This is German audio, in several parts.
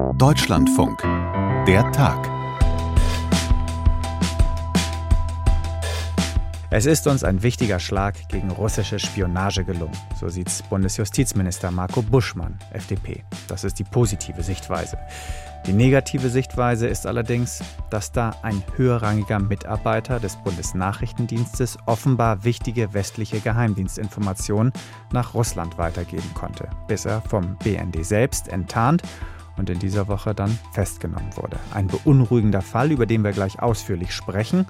Deutschlandfunk. Der Tag. Es ist uns ein wichtiger Schlag gegen russische Spionage gelungen. So sieht's Bundesjustizminister Marco Buschmann, FDP. Das ist die positive Sichtweise. Die negative Sichtweise ist allerdings, dass da ein höherrangiger Mitarbeiter des Bundesnachrichtendienstes offenbar wichtige westliche Geheimdienstinformationen nach Russland weitergeben konnte, bis er vom BND selbst enttarnt und in dieser Woche dann festgenommen wurde. Ein beunruhigender Fall, über den wir gleich ausführlich sprechen.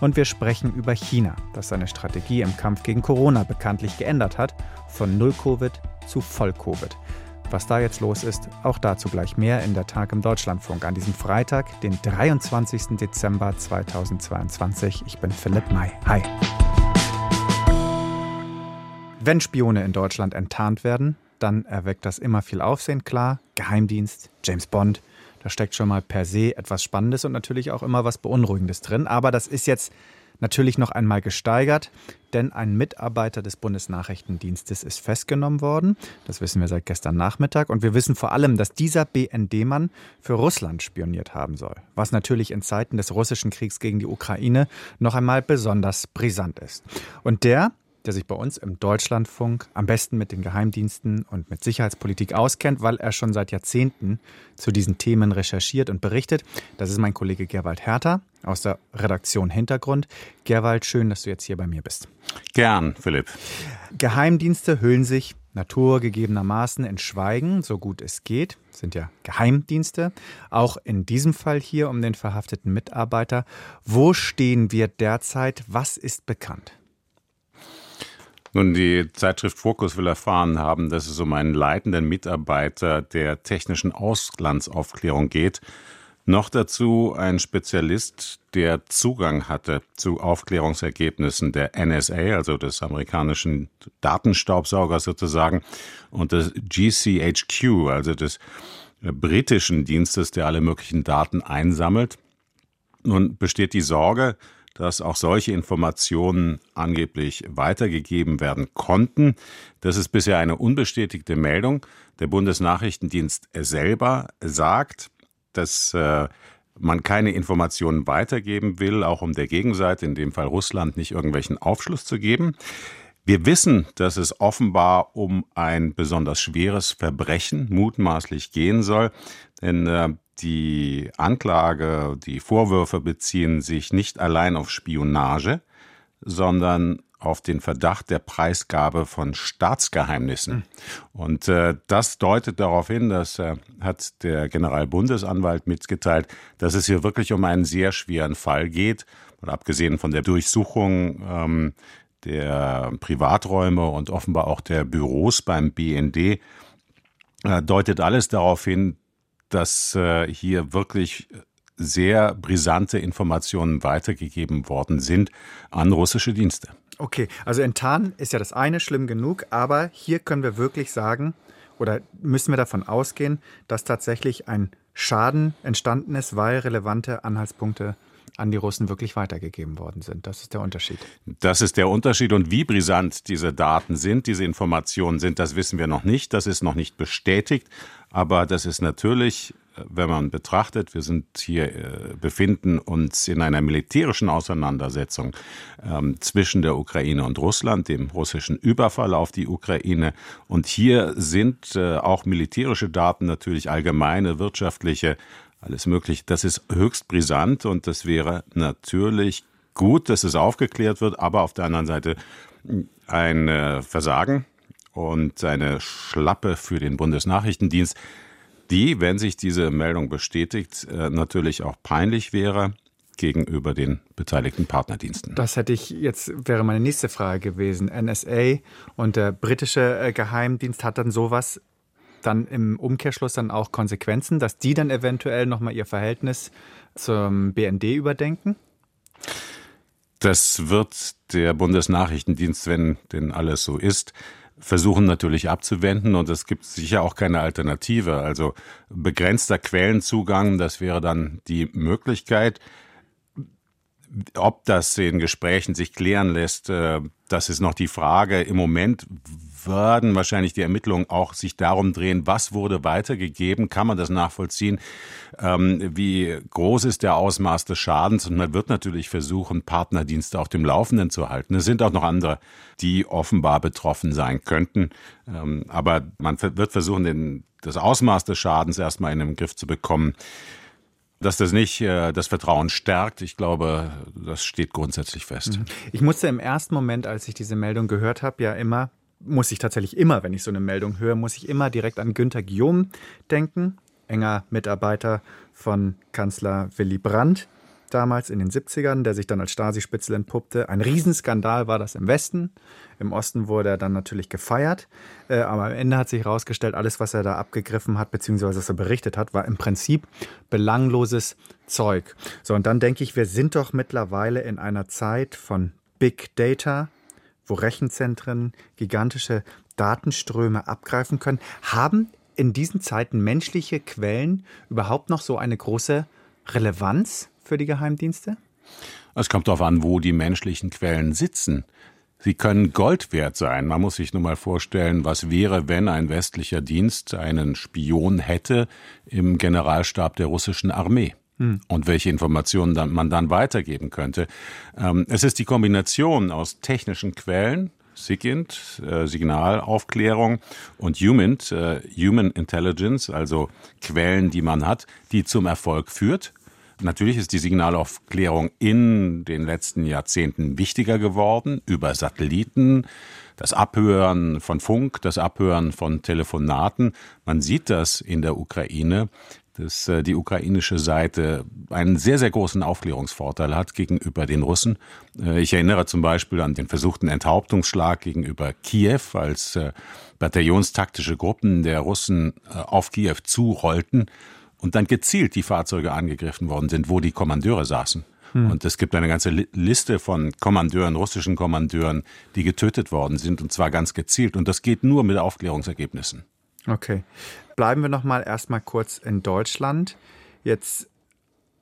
Und wir sprechen über China, das seine Strategie im Kampf gegen Corona bekanntlich geändert hat, von Null-Covid zu Voll-Covid. Was da jetzt los ist, auch dazu gleich mehr in der Tag im Deutschlandfunk an diesem Freitag, den 23. Dezember 2022. Ich bin Philipp May. Hi. Wenn Spione in Deutschland enttarnt werden, dann erweckt das immer viel Aufsehen, klar. Geheimdienst, James Bond, da steckt schon mal per se etwas Spannendes und natürlich auch immer was Beunruhigendes drin. Aber das ist jetzt natürlich noch einmal gesteigert, denn ein Mitarbeiter des Bundesnachrichtendienstes ist festgenommen worden. Das wissen wir seit gestern Nachmittag. Und wir wissen vor allem, dass dieser BND-Mann für Russland spioniert haben soll. Was natürlich in Zeiten des russischen Kriegs gegen die Ukraine noch einmal besonders brisant ist. Und der der sich bei uns im Deutschlandfunk am besten mit den Geheimdiensten und mit Sicherheitspolitik auskennt, weil er schon seit Jahrzehnten zu diesen Themen recherchiert und berichtet. Das ist mein Kollege Gerwald Hertha aus der Redaktion Hintergrund. Gerwald, schön, dass du jetzt hier bei mir bist. Gern, Philipp. Geheimdienste hüllen sich naturgegebenermaßen in Schweigen, so gut es geht, das sind ja Geheimdienste. Auch in diesem Fall hier um den verhafteten Mitarbeiter. Wo stehen wir derzeit? Was ist bekannt? Nun, die Zeitschrift Fokus will erfahren haben, dass es um einen leitenden Mitarbeiter der technischen Auslandsaufklärung geht. Noch dazu ein Spezialist, der Zugang hatte zu Aufklärungsergebnissen der NSA, also des amerikanischen Datenstaubsaugers sozusagen, und des GCHQ, also des britischen Dienstes, der alle möglichen Daten einsammelt. Nun besteht die Sorge, dass auch solche Informationen angeblich weitergegeben werden konnten. Das ist bisher eine unbestätigte Meldung. Der Bundesnachrichtendienst selber sagt, dass äh, man keine Informationen weitergeben will, auch um der Gegenseite, in dem Fall Russland, nicht irgendwelchen Aufschluss zu geben. Wir wissen, dass es offenbar um ein besonders schweres Verbrechen mutmaßlich gehen soll, denn äh, die Anklage, die Vorwürfe beziehen sich nicht allein auf Spionage, sondern auf den Verdacht der Preisgabe von Staatsgeheimnissen. Mhm. Und äh, das deutet darauf hin, dass äh, hat der Generalbundesanwalt mitgeteilt, dass es hier wirklich um einen sehr schweren Fall geht. Und abgesehen von der Durchsuchung ähm, der Privaträume und offenbar auch der Büros beim BND, äh, deutet alles darauf hin, dass äh, hier wirklich sehr brisante Informationen weitergegeben worden sind an russische Dienste. Okay, also enttarnen ist ja das eine schlimm genug, aber hier können wir wirklich sagen oder müssen wir davon ausgehen, dass tatsächlich ein Schaden entstanden ist, weil relevante Anhaltspunkte an die Russen wirklich weitergegeben worden sind. Das ist der Unterschied. Das ist der Unterschied. Und wie brisant diese Daten sind, diese Informationen sind, das wissen wir noch nicht. Das ist noch nicht bestätigt. Aber das ist natürlich, wenn man betrachtet, wir sind hier, äh, befinden uns in einer militärischen Auseinandersetzung ähm, zwischen der Ukraine und Russland, dem russischen Überfall auf die Ukraine. Und hier sind äh, auch militärische Daten natürlich allgemeine wirtschaftliche alles Mögliche. Das ist höchst brisant und das wäre natürlich gut, dass es aufgeklärt wird, aber auf der anderen Seite ein äh, Versagen und eine Schlappe für den Bundesnachrichtendienst, die, wenn sich diese Meldung bestätigt, äh, natürlich auch peinlich wäre gegenüber den beteiligten Partnerdiensten. Das hätte ich jetzt wäre meine nächste Frage gewesen. NSA und der britische äh, Geheimdienst hat dann sowas dann im Umkehrschluss dann auch Konsequenzen, dass die dann eventuell nochmal ihr Verhältnis zum BND überdenken? Das wird der Bundesnachrichtendienst, wenn denn alles so ist, versuchen natürlich abzuwenden und es gibt sicher auch keine Alternative. Also begrenzter Quellenzugang, das wäre dann die Möglichkeit. Ob das in Gesprächen sich klären lässt, äh, das ist noch die Frage. Im Moment werden wahrscheinlich die Ermittlungen auch sich darum drehen, was wurde weitergegeben, kann man das nachvollziehen, ähm, wie groß ist der Ausmaß des Schadens und man wird natürlich versuchen, Partnerdienste auf dem Laufenden zu halten. Es sind auch noch andere, die offenbar betroffen sein könnten, ähm, aber man wird versuchen, den, das Ausmaß des Schadens erstmal in den Griff zu bekommen. Dass das nicht äh, das Vertrauen stärkt, ich glaube, das steht grundsätzlich fest. Mhm. Ich musste im ersten Moment, als ich diese Meldung gehört habe, ja immer muss ich tatsächlich immer, wenn ich so eine Meldung höre, muss ich immer direkt an Günter Guillaume denken, enger Mitarbeiter von Kanzler Willy Brandt damals in den 70ern, der sich dann als Stasi-Spitzel entpuppte. Ein Riesenskandal war das im Westen. Im Osten wurde er dann natürlich gefeiert. Äh, aber am Ende hat sich herausgestellt, alles, was er da abgegriffen hat, beziehungsweise was er berichtet hat, war im Prinzip belangloses Zeug. So, und dann denke ich, wir sind doch mittlerweile in einer Zeit von Big Data, wo Rechenzentren gigantische Datenströme abgreifen können. Haben in diesen Zeiten menschliche Quellen überhaupt noch so eine große Relevanz für die Geheimdienste? Es kommt darauf an, wo die menschlichen Quellen sitzen. Sie können Gold wert sein. Man muss sich nur mal vorstellen, was wäre, wenn ein westlicher Dienst einen Spion hätte im Generalstab der russischen Armee hm. und welche Informationen dann, man dann weitergeben könnte. Ähm, es ist die Kombination aus technischen Quellen, SIGINT, äh, Signalaufklärung und HUMINT, äh, Human Intelligence, also Quellen, die man hat, die zum Erfolg führt. Natürlich ist die Signalaufklärung in den letzten Jahrzehnten wichtiger geworden über Satelliten, das Abhören von Funk, das Abhören von Telefonaten. Man sieht das in der Ukraine, dass äh, die ukrainische Seite einen sehr, sehr großen Aufklärungsvorteil hat gegenüber den Russen. Äh, ich erinnere zum Beispiel an den versuchten Enthauptungsschlag gegenüber Kiew, als äh, bataillonstaktische Gruppen der Russen auf Kiew zurollten und dann gezielt die Fahrzeuge angegriffen worden sind, wo die Kommandeure saßen. Hm. Und es gibt eine ganze Liste von Kommandeuren, russischen Kommandeuren, die getötet worden sind, und zwar ganz gezielt. Und das geht nur mit Aufklärungsergebnissen. Okay. Bleiben wir noch mal erstmal kurz in Deutschland. Jetzt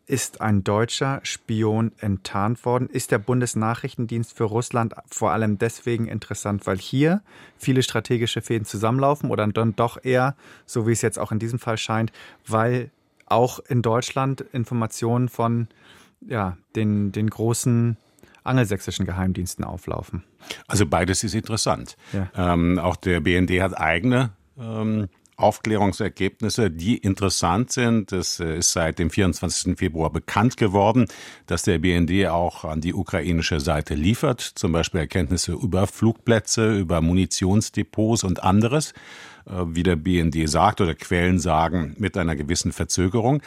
ist ein deutscher Spion enttarnt worden. Ist der Bundesnachrichtendienst für Russland vor allem deswegen interessant, weil hier viele strategische Fäden zusammenlaufen oder dann doch eher, so wie es jetzt auch in diesem Fall scheint, weil auch in Deutschland Informationen von ja, den, den großen angelsächsischen Geheimdiensten auflaufen? Also beides ist interessant. Ja. Ähm, auch der BND hat eigene ähm, Aufklärungsergebnisse, die interessant sind. Es äh, ist seit dem 24. Februar bekannt geworden, dass der BND auch an die ukrainische Seite liefert, zum Beispiel Erkenntnisse über Flugplätze, über Munitionsdepots und anderes, äh, wie der BND sagt oder Quellen sagen, mit einer gewissen Verzögerung.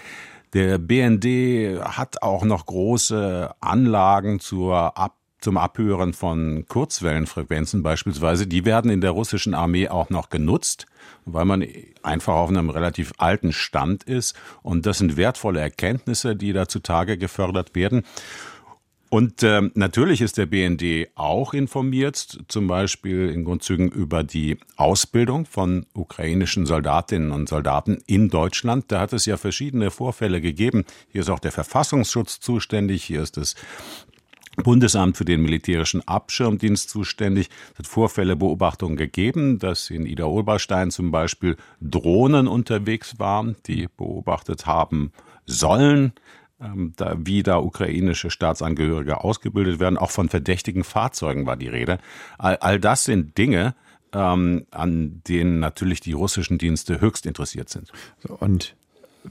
Der BND hat auch noch große Anlagen zur Ab zum Abhören von Kurzwellenfrequenzen beispielsweise, die werden in der russischen Armee auch noch genutzt, weil man einfach auf einem relativ alten Stand ist. Und das sind wertvolle Erkenntnisse, die da zutage gefördert werden. Und äh, natürlich ist der BND auch informiert, zum Beispiel in Grundzügen über die Ausbildung von ukrainischen Soldatinnen und Soldaten in Deutschland. Da hat es ja verschiedene Vorfälle gegeben. Hier ist auch der Verfassungsschutz zuständig, hier ist das Bundesamt für den militärischen Abschirmdienst zuständig. Es hat Vorfälle, Beobachtungen gegeben, dass in Ida Oberstein zum Beispiel Drohnen unterwegs waren, die beobachtet haben sollen, ähm, da, wie da ukrainische Staatsangehörige ausgebildet werden. Auch von verdächtigen Fahrzeugen war die Rede. All, all das sind Dinge, ähm, an denen natürlich die russischen Dienste höchst interessiert sind. Und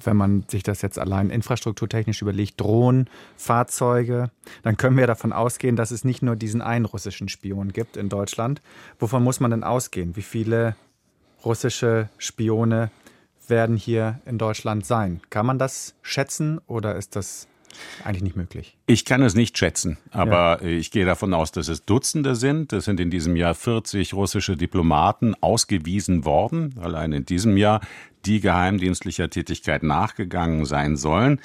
wenn man sich das jetzt allein infrastrukturtechnisch überlegt, Drohnen, Fahrzeuge, dann können wir davon ausgehen, dass es nicht nur diesen einen russischen Spion gibt in Deutschland. Wovon muss man denn ausgehen? Wie viele russische Spione werden hier in Deutschland sein? Kann man das schätzen oder ist das eigentlich nicht möglich. Ich kann es nicht schätzen, aber ja. ich gehe davon aus, dass es Dutzende sind. Es sind in diesem Jahr 40 russische Diplomaten ausgewiesen worden, allein in diesem Jahr, die geheimdienstlicher Tätigkeit nachgegangen sein sollen.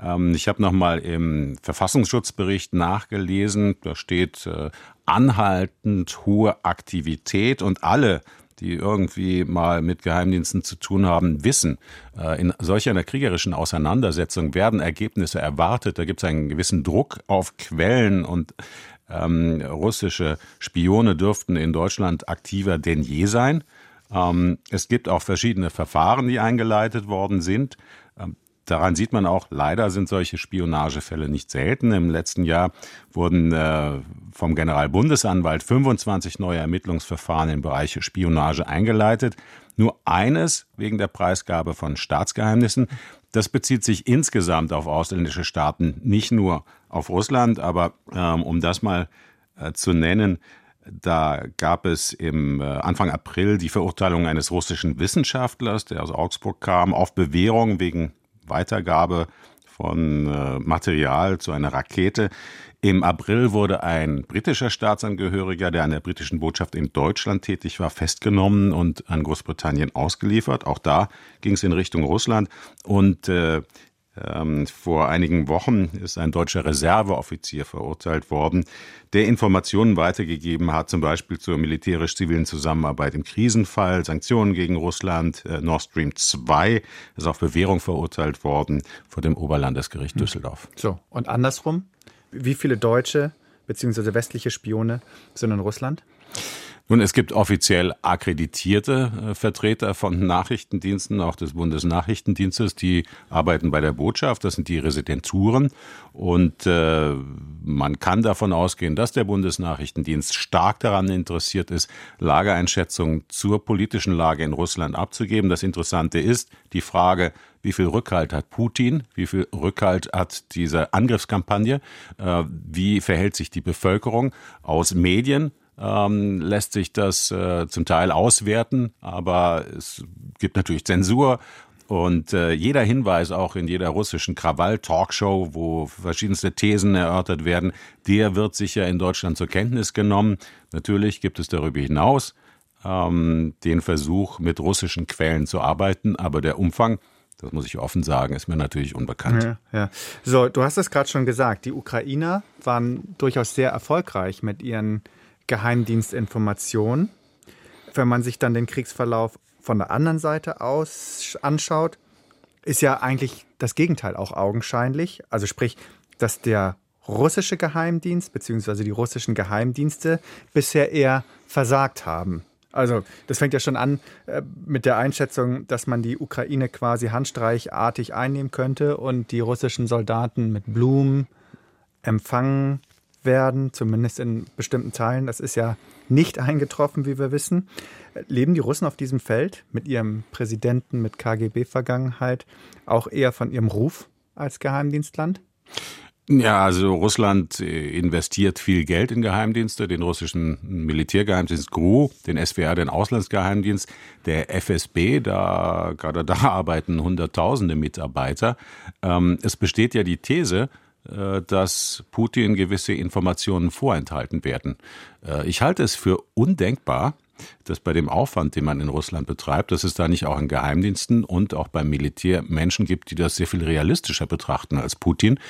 Ähm, ich habe nochmal im Verfassungsschutzbericht nachgelesen, da steht äh, anhaltend hohe Aktivität und alle die irgendwie mal mit Geheimdiensten zu tun haben, wissen, äh, in solch einer kriegerischen Auseinandersetzung werden Ergebnisse erwartet. Da gibt es einen gewissen Druck auf Quellen und ähm, russische Spione dürften in Deutschland aktiver denn je sein. Ähm, es gibt auch verschiedene Verfahren, die eingeleitet worden sind. Daran sieht man auch, leider sind solche Spionagefälle nicht selten. Im letzten Jahr wurden äh, vom Generalbundesanwalt 25 neue Ermittlungsverfahren im Bereich Spionage eingeleitet. Nur eines wegen der Preisgabe von Staatsgeheimnissen. Das bezieht sich insgesamt auf ausländische Staaten, nicht nur auf Russland, aber ähm, um das mal äh, zu nennen, da gab es im äh, Anfang April die Verurteilung eines russischen Wissenschaftlers, der aus Augsburg kam, auf Bewährung wegen Weitergabe von äh, Material zu einer Rakete. Im April wurde ein britischer Staatsangehöriger, der an der britischen Botschaft in Deutschland tätig war, festgenommen und an Großbritannien ausgeliefert. Auch da ging es in Richtung Russland. Und äh, ähm, vor einigen Wochen ist ein deutscher Reserveoffizier verurteilt worden, der Informationen weitergegeben hat, zum Beispiel zur militärisch-zivilen Zusammenarbeit im Krisenfall, Sanktionen gegen Russland, äh, Nord Stream 2, ist auf Bewährung verurteilt worden vor dem Oberlandesgericht hm. Düsseldorf. So, und andersrum, wie viele deutsche bzw. westliche Spione sind in Russland? Nun, es gibt offiziell akkreditierte äh, Vertreter von Nachrichtendiensten, auch des Bundesnachrichtendienstes, die arbeiten bei der Botschaft. Das sind die Residenturen. Und äh, man kann davon ausgehen, dass der Bundesnachrichtendienst stark daran interessiert ist, Lageeinschätzungen zur politischen Lage in Russland abzugeben. Das Interessante ist die Frage, wie viel Rückhalt hat Putin, wie viel Rückhalt hat diese Angriffskampagne, äh, wie verhält sich die Bevölkerung aus Medien, ähm, lässt sich das äh, zum Teil auswerten, aber es gibt natürlich Zensur. Und äh, jeder Hinweis auch in jeder russischen Krawall-Talkshow, wo verschiedenste Thesen erörtert werden, der wird sicher in Deutschland zur Kenntnis genommen. Natürlich gibt es darüber hinaus ähm, den Versuch, mit russischen Quellen zu arbeiten, aber der Umfang das muss ich offen sagen, ist mir natürlich unbekannt. Ja, ja. So, du hast es gerade schon gesagt, die Ukrainer waren durchaus sehr erfolgreich mit ihren Geheimdienstinformation. Wenn man sich dann den Kriegsverlauf von der anderen Seite aus anschaut, ist ja eigentlich das Gegenteil auch augenscheinlich. Also sprich, dass der russische Geheimdienst bzw. die russischen Geheimdienste bisher eher versagt haben. Also das fängt ja schon an äh, mit der Einschätzung, dass man die Ukraine quasi handstreichartig einnehmen könnte und die russischen Soldaten mit Blumen empfangen werden, zumindest in bestimmten Teilen. Das ist ja nicht eingetroffen, wie wir wissen. Leben die Russen auf diesem Feld mit ihrem Präsidenten mit KGB-Vergangenheit auch eher von ihrem Ruf als Geheimdienstland? Ja, also Russland äh, investiert viel Geld in Geheimdienste, den russischen Militärgeheimdienst GRU, den SWR, den Auslandsgeheimdienst, der FSB, da gerade da arbeiten Hunderttausende Mitarbeiter. Ähm, es besteht ja die These, dass Putin gewisse Informationen vorenthalten werden. Äh, ich halte es für undenkbar, dass bei dem Aufwand, den man in Russland betreibt, dass es da nicht auch in Geheimdiensten und auch beim Militär Menschen gibt, die das sehr viel realistischer betrachten als Putin.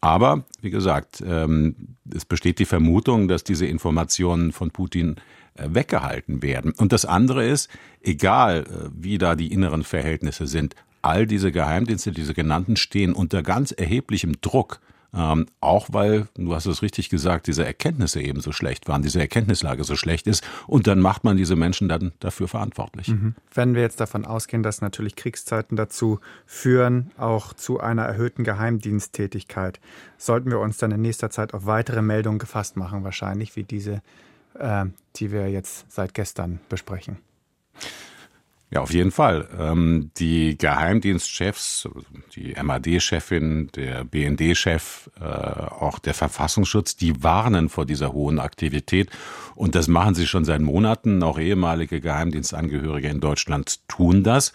Aber wie gesagt, ähm, es besteht die Vermutung, dass diese Informationen von Putin äh, weggehalten werden. Und das andere ist, egal wie da die inneren Verhältnisse sind, all diese Geheimdienste, diese genannten, stehen unter ganz erheblichem Druck ähm, auch weil, du hast es richtig gesagt, diese Erkenntnisse eben so schlecht waren, diese Erkenntnislage so schlecht ist. Und dann macht man diese Menschen dann dafür verantwortlich. Mhm. Wenn wir jetzt davon ausgehen, dass natürlich Kriegszeiten dazu führen, auch zu einer erhöhten Geheimdiensttätigkeit, sollten wir uns dann in nächster Zeit auf weitere Meldungen gefasst machen, wahrscheinlich wie diese, äh, die wir jetzt seit gestern besprechen. Ja, auf jeden Fall. Ähm, die Geheimdienstchefs, die MAD-Chefin, der BND-Chef, äh, auch der Verfassungsschutz, die warnen vor dieser hohen Aktivität. Und das machen sie schon seit Monaten. Auch ehemalige Geheimdienstangehörige in Deutschland tun das.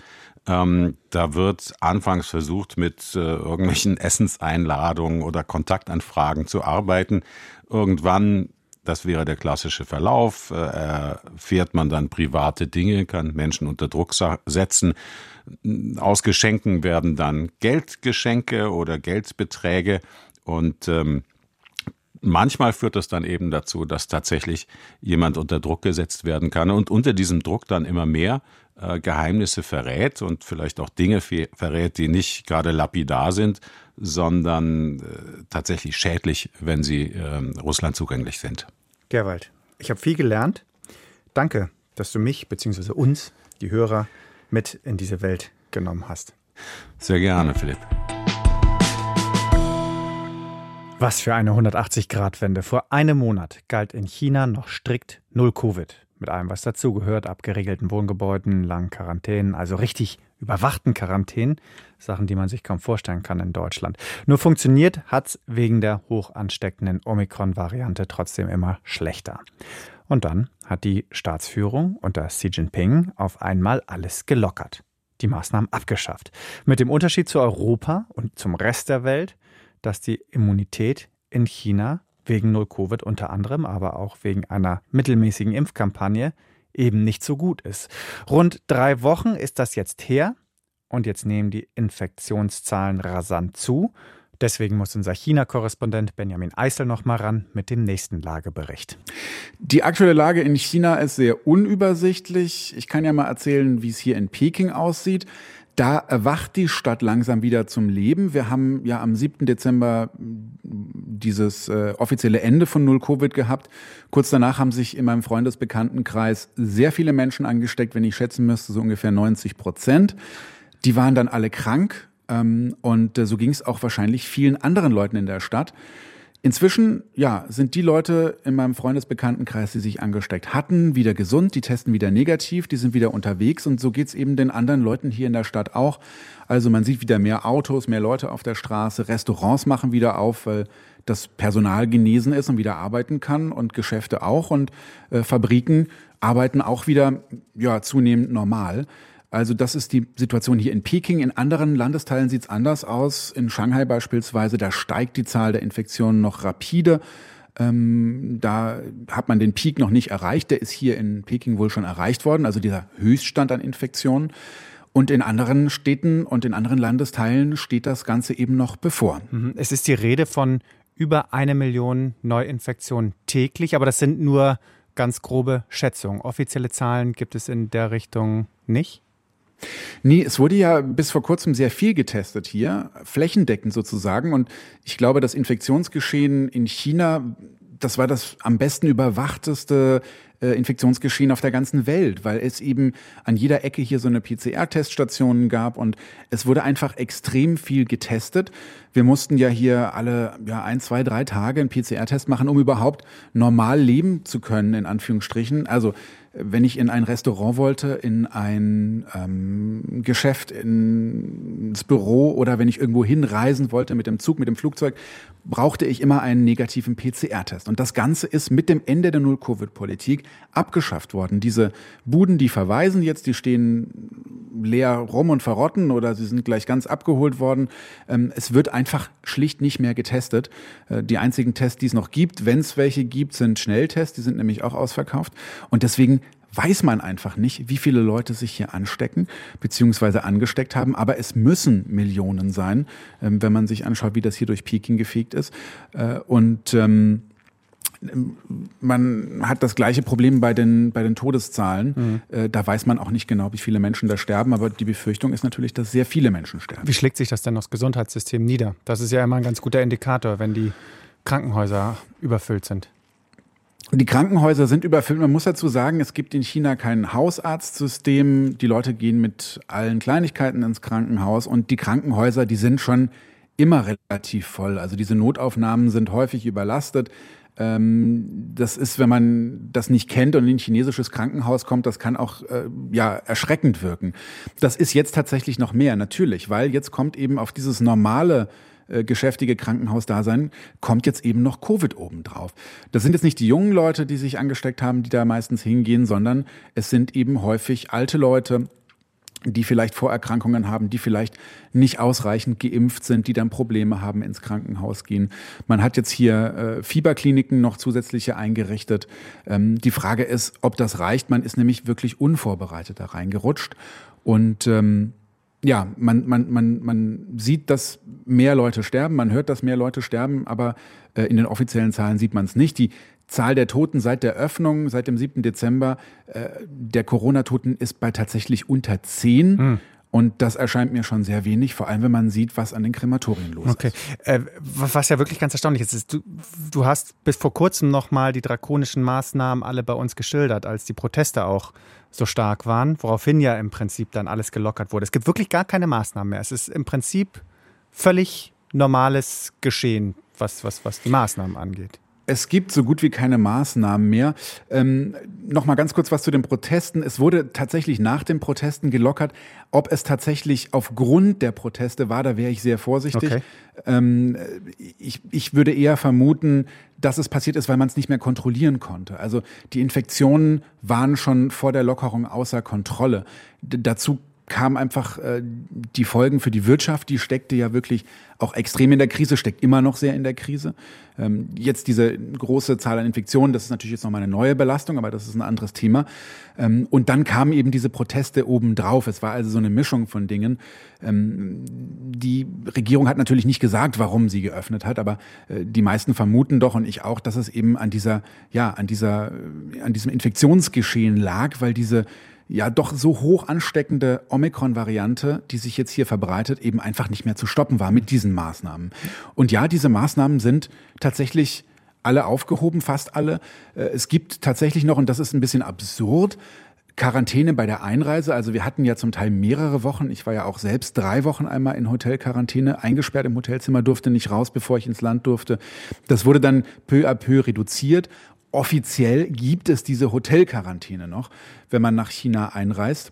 Ähm, da wird anfangs versucht, mit äh, irgendwelchen Essenseinladungen oder Kontaktanfragen zu arbeiten. Irgendwann das wäre der klassische Verlauf. Äh, erfährt man dann private Dinge, kann Menschen unter Druck setzen. Aus Geschenken werden dann Geldgeschenke oder Geldbeträge und ähm, Manchmal führt das dann eben dazu, dass tatsächlich jemand unter Druck gesetzt werden kann und unter diesem Druck dann immer mehr äh, Geheimnisse verrät und vielleicht auch Dinge verrät, die nicht gerade lapidar sind, sondern äh, tatsächlich schädlich, wenn sie äh, Russland zugänglich sind. Gerwald, ich habe viel gelernt. Danke, dass du mich bzw. uns, die Hörer, mit in diese Welt genommen hast. Sehr gerne, Philipp. Was für eine 180-Grad-Wende. Vor einem Monat galt in China noch strikt Null Covid. Mit allem, was dazugehört, abgeregelten Wohngebäuden, langen Quarantänen, also richtig überwachten Quarantänen. Sachen, die man sich kaum vorstellen kann in Deutschland. Nur funktioniert hat's wegen der hoch ansteckenden Omikron-Variante trotzdem immer schlechter. Und dann hat die Staatsführung unter Xi Jinping auf einmal alles gelockert. Die Maßnahmen abgeschafft. Mit dem Unterschied zu Europa und zum Rest der Welt, dass die Immunität in China wegen Null-Covid unter anderem, aber auch wegen einer mittelmäßigen Impfkampagne eben nicht so gut ist. Rund drei Wochen ist das jetzt her und jetzt nehmen die Infektionszahlen rasant zu. Deswegen muss unser China-Korrespondent Benjamin Eisel noch mal ran mit dem nächsten Lagebericht. Die aktuelle Lage in China ist sehr unübersichtlich. Ich kann ja mal erzählen, wie es hier in Peking aussieht. Da erwacht die Stadt langsam wieder zum Leben. Wir haben ja am 7. Dezember dieses äh, offizielle Ende von Null Covid gehabt. Kurz danach haben sich in meinem Freundesbekanntenkreis sehr viele Menschen angesteckt, wenn ich schätzen müsste, so ungefähr 90 Prozent. Die waren dann alle krank ähm, und äh, so ging es auch wahrscheinlich vielen anderen Leuten in der Stadt. Inzwischen, ja, sind die Leute in meinem Freundesbekanntenkreis, die sich angesteckt hatten, wieder gesund, die testen wieder negativ, die sind wieder unterwegs und so geht's eben den anderen Leuten hier in der Stadt auch. Also man sieht wieder mehr Autos, mehr Leute auf der Straße, Restaurants machen wieder auf, weil das Personal genesen ist und wieder arbeiten kann und Geschäfte auch und äh, Fabriken arbeiten auch wieder ja zunehmend normal. Also das ist die Situation hier in Peking. In anderen Landesteilen sieht es anders aus. In Shanghai beispielsweise, da steigt die Zahl der Infektionen noch rapide. Ähm, da hat man den Peak noch nicht erreicht. Der ist hier in Peking wohl schon erreicht worden, also dieser Höchststand an Infektionen. Und in anderen Städten und in anderen Landesteilen steht das Ganze eben noch bevor. Mhm. Es ist die Rede von über eine Million Neuinfektionen täglich, aber das sind nur ganz grobe Schätzungen. Offizielle Zahlen gibt es in der Richtung nicht. Nee, es wurde ja bis vor kurzem sehr viel getestet hier, flächendeckend sozusagen. Und ich glaube, das Infektionsgeschehen in China, das war das am besten überwachteste äh, Infektionsgeschehen auf der ganzen Welt, weil es eben an jeder Ecke hier so eine PCR-Teststation gab und es wurde einfach extrem viel getestet. Wir mussten ja hier alle ja, ein, zwei, drei Tage einen PCR-Test machen, um überhaupt normal leben zu können, in Anführungsstrichen. Also wenn ich in ein Restaurant wollte, in ein ähm, Geschäft, in, ins Büro oder wenn ich irgendwo hinreisen wollte mit dem Zug, mit dem Flugzeug, brauchte ich immer einen negativen PCR-Test. Und das Ganze ist mit dem Ende der Null-Covid-Politik abgeschafft worden. Diese Buden, die verweisen jetzt, die stehen leer rum und verrotten oder sie sind gleich ganz abgeholt worden. Ähm, es wird einfach schlicht nicht mehr getestet. Äh, die einzigen Tests, die es noch gibt, wenn es welche gibt, sind Schnelltests, die sind nämlich auch ausverkauft. Und deswegen weiß man einfach nicht, wie viele Leute sich hier anstecken bzw. angesteckt haben. Aber es müssen Millionen sein, ähm, wenn man sich anschaut, wie das hier durch Peking gefegt ist. Äh, und ähm, man hat das gleiche Problem bei den, bei den Todeszahlen. Mhm. Äh, da weiß man auch nicht genau, wie viele Menschen da sterben, aber die Befürchtung ist natürlich, dass sehr viele Menschen sterben. Wie schlägt sich das denn aufs Gesundheitssystem nieder? Das ist ja immer ein ganz guter Indikator, wenn die Krankenhäuser überfüllt sind. Die Krankenhäuser sind überfüllt. Man muss dazu sagen, es gibt in China kein Hausarztsystem. Die Leute gehen mit allen Kleinigkeiten ins Krankenhaus und die Krankenhäuser, die sind schon immer relativ voll. Also diese Notaufnahmen sind häufig überlastet. Ähm, das ist, wenn man das nicht kennt und in ein chinesisches Krankenhaus kommt, das kann auch äh, ja erschreckend wirken. Das ist jetzt tatsächlich noch mehr, natürlich, weil jetzt kommt eben auf dieses normale äh, geschäftige Krankenhausdasein, kommt jetzt eben noch Covid obendrauf. Das sind jetzt nicht die jungen Leute, die sich angesteckt haben, die da meistens hingehen, sondern es sind eben häufig alte Leute, die vielleicht Vorerkrankungen haben, die vielleicht nicht ausreichend geimpft sind, die dann Probleme haben, ins Krankenhaus gehen. Man hat jetzt hier äh, Fieberkliniken noch zusätzliche eingerichtet. Ähm, die Frage ist, ob das reicht. Man ist nämlich wirklich unvorbereitet da reingerutscht. Und ähm, ja, man, man, man, man sieht, dass mehr Leute sterben. Man hört, dass mehr Leute sterben, aber äh, in den offiziellen Zahlen sieht man es nicht. Die Zahl der Toten seit der Öffnung, seit dem 7. Dezember, äh, der Corona-Toten ist bei tatsächlich unter 10. Hm. Und das erscheint mir schon sehr wenig, vor allem wenn man sieht, was an den Krematorien los okay. ist. Äh, was ja wirklich ganz erstaunlich ist, ist du, du hast bis vor kurzem noch mal die drakonischen Maßnahmen alle bei uns geschildert, als die Proteste auch so stark waren, woraufhin ja im Prinzip dann alles gelockert wurde. Es gibt wirklich gar keine Maßnahmen mehr. Es ist im Prinzip völlig normales Geschehen, was, was, was die Maßnahmen angeht. Es gibt so gut wie keine Maßnahmen mehr. Ähm, noch mal ganz kurz was zu den Protesten. Es wurde tatsächlich nach den Protesten gelockert. Ob es tatsächlich aufgrund der Proteste war, da wäre ich sehr vorsichtig. Okay. Ähm, ich, ich würde eher vermuten, dass es passiert ist, weil man es nicht mehr kontrollieren konnte. Also die Infektionen waren schon vor der Lockerung außer Kontrolle. D dazu kam einfach äh, die Folgen für die Wirtschaft, die steckte ja wirklich auch extrem in der Krise, steckt immer noch sehr in der Krise. Ähm, jetzt diese große Zahl an Infektionen, das ist natürlich jetzt nochmal eine neue Belastung, aber das ist ein anderes Thema. Ähm, und dann kamen eben diese Proteste obendrauf. Es war also so eine Mischung von Dingen. Ähm, die Regierung hat natürlich nicht gesagt, warum sie geöffnet hat, aber äh, die meisten vermuten doch und ich auch, dass es eben an dieser, ja, an dieser, äh, an diesem Infektionsgeschehen lag, weil diese ja doch so hoch ansteckende Omikron-Variante, die sich jetzt hier verbreitet, eben einfach nicht mehr zu stoppen war mit diesen Maßnahmen. Und ja, diese Maßnahmen sind tatsächlich alle aufgehoben, fast alle. Äh, es gibt tatsächlich noch, und das ist ein bisschen absurd, Quarantäne bei der Einreise. Also wir hatten ja zum Teil mehrere Wochen. Ich war ja auch selbst drei Wochen einmal in Hotelquarantäne, eingesperrt im Hotelzimmer, durfte nicht raus, bevor ich ins Land durfte. Das wurde dann peu à peu reduziert offiziell gibt es diese Hotelquarantäne noch, wenn man nach China einreist.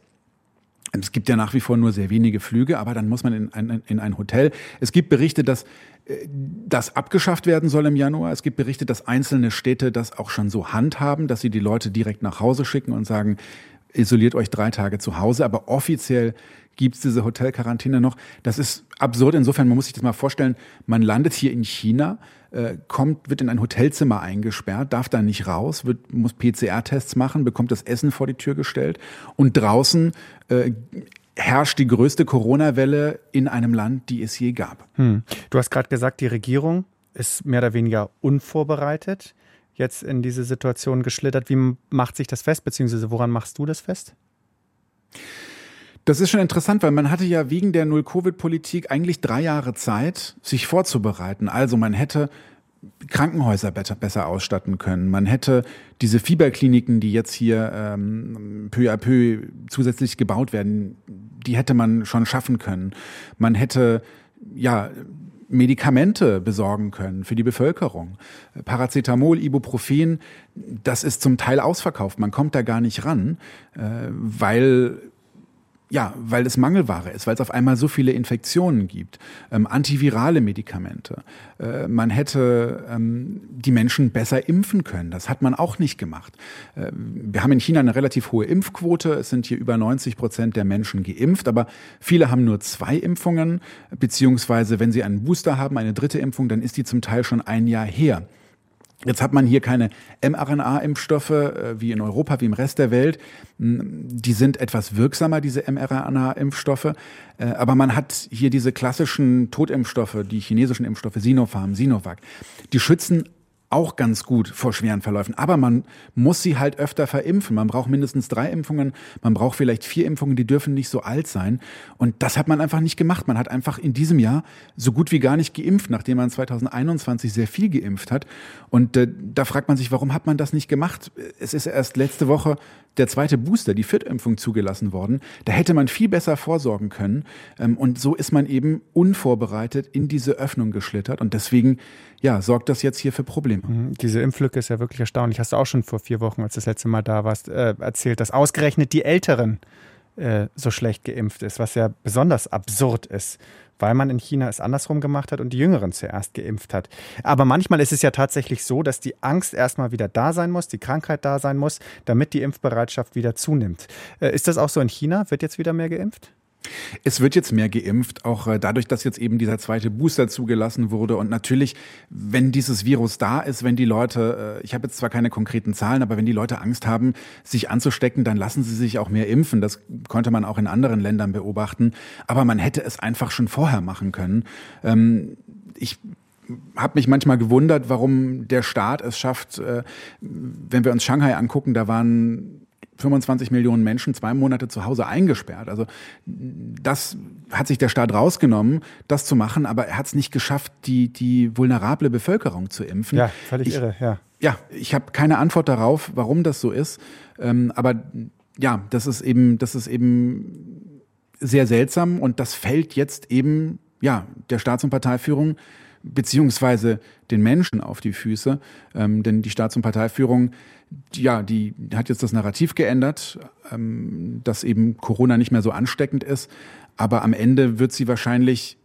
Es gibt ja nach wie vor nur sehr wenige Flüge, aber dann muss man in ein, in ein Hotel. Es gibt Berichte, dass äh, das abgeschafft werden soll im Januar. Es gibt Berichte, dass einzelne Städte das auch schon so handhaben, dass sie die Leute direkt nach Hause schicken und sagen, isoliert euch drei Tage zu Hause. Aber offiziell gibt es diese Hotelquarantäne noch. Das ist absurd. Insofern, man muss sich das mal vorstellen, man landet hier in China, äh, kommt, wird in ein Hotelzimmer eingesperrt, darf da nicht raus, wird, muss PCR-Tests machen, bekommt das Essen vor die Tür gestellt und draußen äh, herrscht die größte Corona-Welle in einem Land, die es je gab. Hm. Du hast gerade gesagt, die Regierung ist mehr oder weniger unvorbereitet jetzt in diese Situation geschlittert. Wie macht sich das fest, beziehungsweise woran machst du das fest? Das ist schon interessant, weil man hatte ja wegen der Null-Covid-Politik eigentlich drei Jahre Zeit, sich vorzubereiten. Also man hätte Krankenhäuser besser ausstatten können. Man hätte diese Fieberkliniken, die jetzt hier ähm, peu à peu zusätzlich gebaut werden, die hätte man schon schaffen können. Man hätte ja Medikamente besorgen können für die Bevölkerung. Paracetamol, Ibuprofen, das ist zum Teil ausverkauft. Man kommt da gar nicht ran, äh, weil ja, weil es Mangelware ist, weil es auf einmal so viele Infektionen gibt, ähm, antivirale Medikamente. Äh, man hätte ähm, die Menschen besser impfen können. Das hat man auch nicht gemacht. Äh, wir haben in China eine relativ hohe Impfquote. Es sind hier über 90 Prozent der Menschen geimpft, aber viele haben nur zwei Impfungen, beziehungsweise wenn sie einen Booster haben, eine dritte Impfung, dann ist die zum Teil schon ein Jahr her. Jetzt hat man hier keine mRNA-Impfstoffe äh, wie in Europa, wie im Rest der Welt. Hm, die sind etwas wirksamer, diese mRNA-Impfstoffe. Äh, aber man hat hier diese klassischen Totimpfstoffe, die chinesischen Impfstoffe, Sinopharm, Sinovac. Die schützen auch ganz gut vor schweren Verläufen. Aber man muss sie halt öfter verimpfen. Man braucht mindestens drei Impfungen, man braucht vielleicht vier Impfungen, die dürfen nicht so alt sein. Und das hat man einfach nicht gemacht. Man hat einfach in diesem Jahr so gut wie gar nicht geimpft, nachdem man 2021 sehr viel geimpft hat. Und äh, da fragt man sich, warum hat man das nicht gemacht? Es ist erst letzte Woche der zweite Booster, die Viertimpfung zugelassen worden. Da hätte man viel besser vorsorgen können. Ähm, und so ist man eben unvorbereitet in diese Öffnung geschlittert. Und deswegen ja, sorgt das jetzt hier für Probleme. Mhm. Diese Impflücke ist ja wirklich erstaunlich. Hast du auch schon vor vier Wochen, als du das letzte Mal da warst, äh, erzählt, dass ausgerechnet die Älteren äh, so schlecht geimpft ist, was ja besonders absurd ist, weil man in China es andersrum gemacht hat und die Jüngeren zuerst geimpft hat. Aber manchmal ist es ja tatsächlich so, dass die Angst erstmal wieder da sein muss, die Krankheit da sein muss, damit die Impfbereitschaft wieder zunimmt. Äh, ist das auch so in China? Wird jetzt wieder mehr geimpft? Es wird jetzt mehr geimpft, auch äh, dadurch, dass jetzt eben dieser zweite Booster zugelassen wurde. Und natürlich, wenn dieses Virus da ist, wenn die Leute, äh, ich habe jetzt zwar keine konkreten Zahlen, aber wenn die Leute Angst haben, sich anzustecken, dann lassen sie sich auch mehr impfen. Das konnte man auch in anderen Ländern beobachten. Aber man hätte es einfach schon vorher machen können. Ähm, ich habe mich manchmal gewundert, warum der Staat es schafft, äh, wenn wir uns Shanghai angucken, da waren 25 Millionen Menschen zwei Monate zu Hause eingesperrt. Also das hat sich der Staat rausgenommen, das zu machen, aber er hat es nicht geschafft, die, die vulnerable Bevölkerung zu impfen. Ja, völlig ich, irre, ja. Ja, ich habe keine Antwort darauf, warum das so ist. Ähm, aber ja, das ist eben, das ist eben sehr seltsam und das fällt jetzt eben ja der Staats- und Parteiführung beziehungsweise den Menschen auf die Füße. Ähm, denn die Staats- und Parteiführung, ja, die hat jetzt das Narrativ geändert, ähm, dass eben Corona nicht mehr so ansteckend ist. Aber am Ende wird sie wahrscheinlich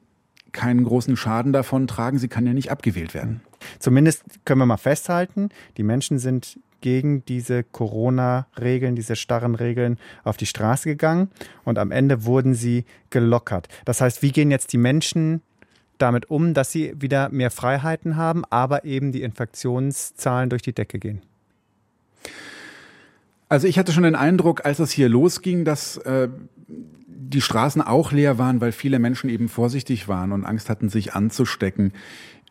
keinen großen Schaden davon tragen. Sie kann ja nicht abgewählt werden. Zumindest können wir mal festhalten, die Menschen sind gegen diese Corona-Regeln, diese starren Regeln auf die Straße gegangen und am Ende wurden sie gelockert. Das heißt, wie gehen jetzt die Menschen damit um, dass sie wieder mehr Freiheiten haben, aber eben die Infektionszahlen durch die Decke gehen? Also ich hatte schon den Eindruck, als es hier losging, dass äh, die Straßen auch leer waren, weil viele Menschen eben vorsichtig waren und Angst hatten, sich anzustecken.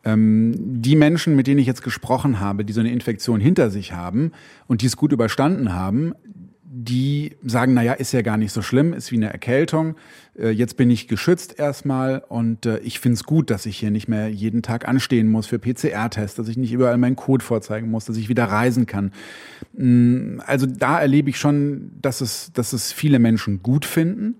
Ähm, die Menschen, mit denen ich jetzt gesprochen habe, die so eine Infektion hinter sich haben und die es gut überstanden haben, die sagen, naja, ist ja gar nicht so schlimm, ist wie eine Erkältung. Äh, jetzt bin ich geschützt erstmal und äh, ich finde es gut, dass ich hier nicht mehr jeden Tag anstehen muss für PCR-Tests, dass ich nicht überall meinen Code vorzeigen muss, dass ich wieder reisen kann. Mm, also da erlebe ich schon, dass es, dass es viele Menschen gut finden.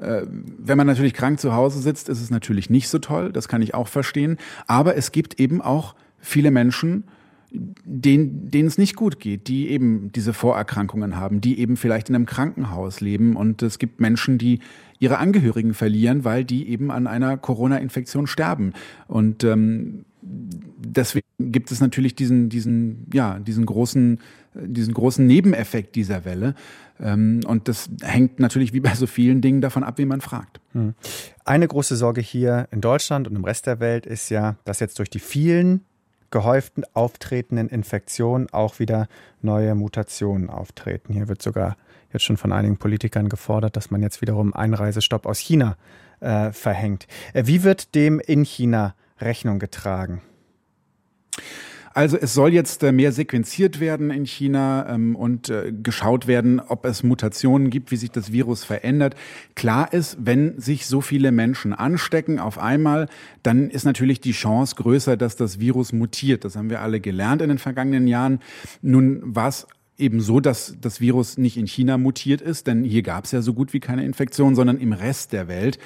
Äh, wenn man natürlich krank zu Hause sitzt, ist es natürlich nicht so toll, das kann ich auch verstehen. Aber es gibt eben auch viele Menschen, denen, denen es nicht gut geht, die eben diese Vorerkrankungen haben, die eben vielleicht in einem Krankenhaus leben. Und es gibt Menschen, die ihre Angehörigen verlieren, weil die eben an einer Corona-Infektion sterben. Und ähm, deswegen gibt es natürlich diesen, diesen, ja, diesen großen, diesen großen Nebeneffekt dieser Welle. Ähm, und das hängt natürlich wie bei so vielen Dingen davon ab, wie man fragt. Hm. Eine große Sorge hier in Deutschland und im Rest der Welt ist ja, dass jetzt durch die vielen gehäuften auftretenden Infektionen auch wieder neue Mutationen auftreten. Hier wird sogar jetzt schon von einigen Politikern gefordert, dass man jetzt wiederum Einreisestopp aus China äh, verhängt. Äh, wie wird dem in China Rechnung getragen? Also es soll jetzt äh, mehr sequenziert werden in China ähm, und äh, geschaut werden, ob es Mutationen gibt, wie sich das Virus verändert. Klar ist, wenn sich so viele Menschen anstecken auf einmal, dann ist natürlich die Chance größer, dass das Virus mutiert. Das haben wir alle gelernt in den vergangenen Jahren. Nun war es eben so, dass das Virus nicht in China mutiert ist, denn hier gab es ja so gut wie keine Infektion, sondern im Rest der Welt.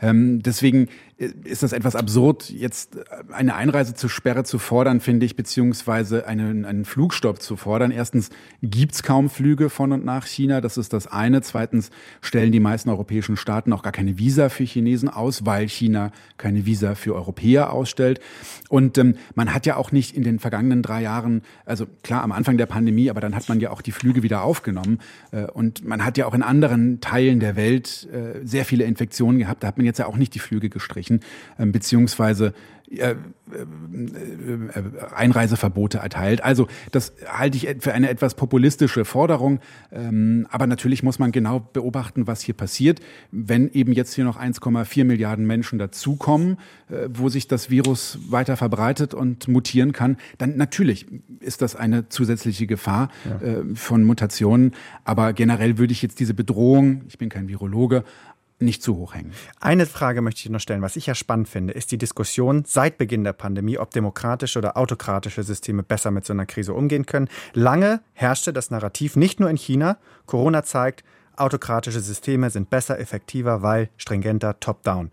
Ähm, deswegen ist das etwas absurd, jetzt eine Einreisesperre zu fordern, finde ich, beziehungsweise einen, einen Flugstopp zu fordern. Erstens gibt's kaum Flüge von und nach China, das ist das eine. Zweitens stellen die meisten europäischen Staaten auch gar keine Visa für Chinesen aus, weil China keine Visa für Europäer ausstellt. Und ähm, man hat ja auch nicht in den vergangenen drei Jahren, also klar am Anfang der Pandemie, aber dann hat man ja auch die Flüge wieder aufgenommen. Äh, und man hat ja auch in anderen Teilen der Welt äh, sehr viele Infektionen gehabt. Da hat man jetzt ja auch nicht die Flüge gestrichen, ähm, beziehungsweise äh, äh, Einreiseverbote erteilt. Also das halte ich für eine etwas populistische Forderung. Ähm, aber natürlich muss man genau beobachten, was hier passiert. Wenn eben jetzt hier noch 1,4 Milliarden Menschen dazukommen, äh, wo sich das Virus weiter verbreitet und mutieren kann, dann natürlich ist das eine zusätzliche Gefahr ja. von Mutationen. Aber generell würde ich jetzt diese Bedrohung, ich bin kein Virologe, nicht zu hoch hängen. Eine Frage möchte ich noch stellen, was ich ja spannend finde, ist die Diskussion seit Beginn der Pandemie, ob demokratische oder autokratische Systeme besser mit so einer Krise umgehen können. Lange herrschte das Narrativ nicht nur in China. Corona zeigt, autokratische Systeme sind besser, effektiver, weil stringenter Top-Down.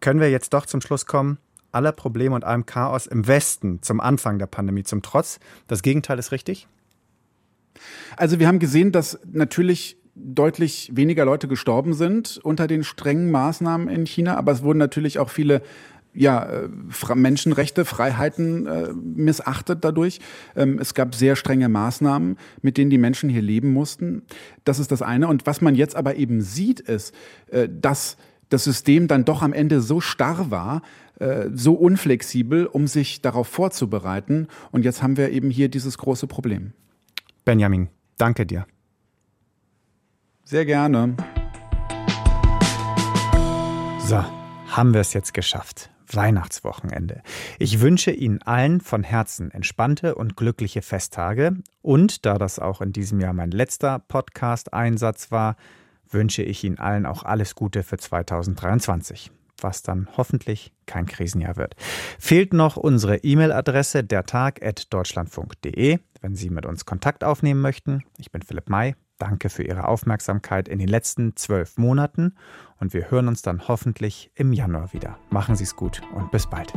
Können wir jetzt doch zum Schluss kommen, aller Probleme und allem Chaos im Westen zum Anfang der Pandemie zum Trotz, das Gegenteil ist richtig? Also wir haben gesehen, dass natürlich deutlich weniger Leute gestorben sind unter den strengen Maßnahmen in China, aber es wurden natürlich auch viele ja, äh, Menschenrechte, Freiheiten äh, missachtet dadurch. Ähm, es gab sehr strenge Maßnahmen, mit denen die Menschen hier leben mussten. Das ist das eine. Und was man jetzt aber eben sieht, ist, äh, dass das System dann doch am Ende so starr war, so unflexibel, um sich darauf vorzubereiten. Und jetzt haben wir eben hier dieses große Problem. Benjamin, danke dir. Sehr gerne. So, haben wir es jetzt geschafft. Weihnachtswochenende. Ich wünsche Ihnen allen von Herzen entspannte und glückliche Festtage und da das auch in diesem Jahr mein letzter Podcast-Einsatz war, wünsche ich Ihnen allen auch alles Gute für 2023 was dann hoffentlich kein Krisenjahr wird. Fehlt noch unsere E-Mail-Adresse dertag.deutschlandfunk.de, wenn Sie mit uns Kontakt aufnehmen möchten. Ich bin Philipp May. Danke für Ihre Aufmerksamkeit in den letzten zwölf Monaten und wir hören uns dann hoffentlich im Januar wieder. Machen Sie es gut und bis bald.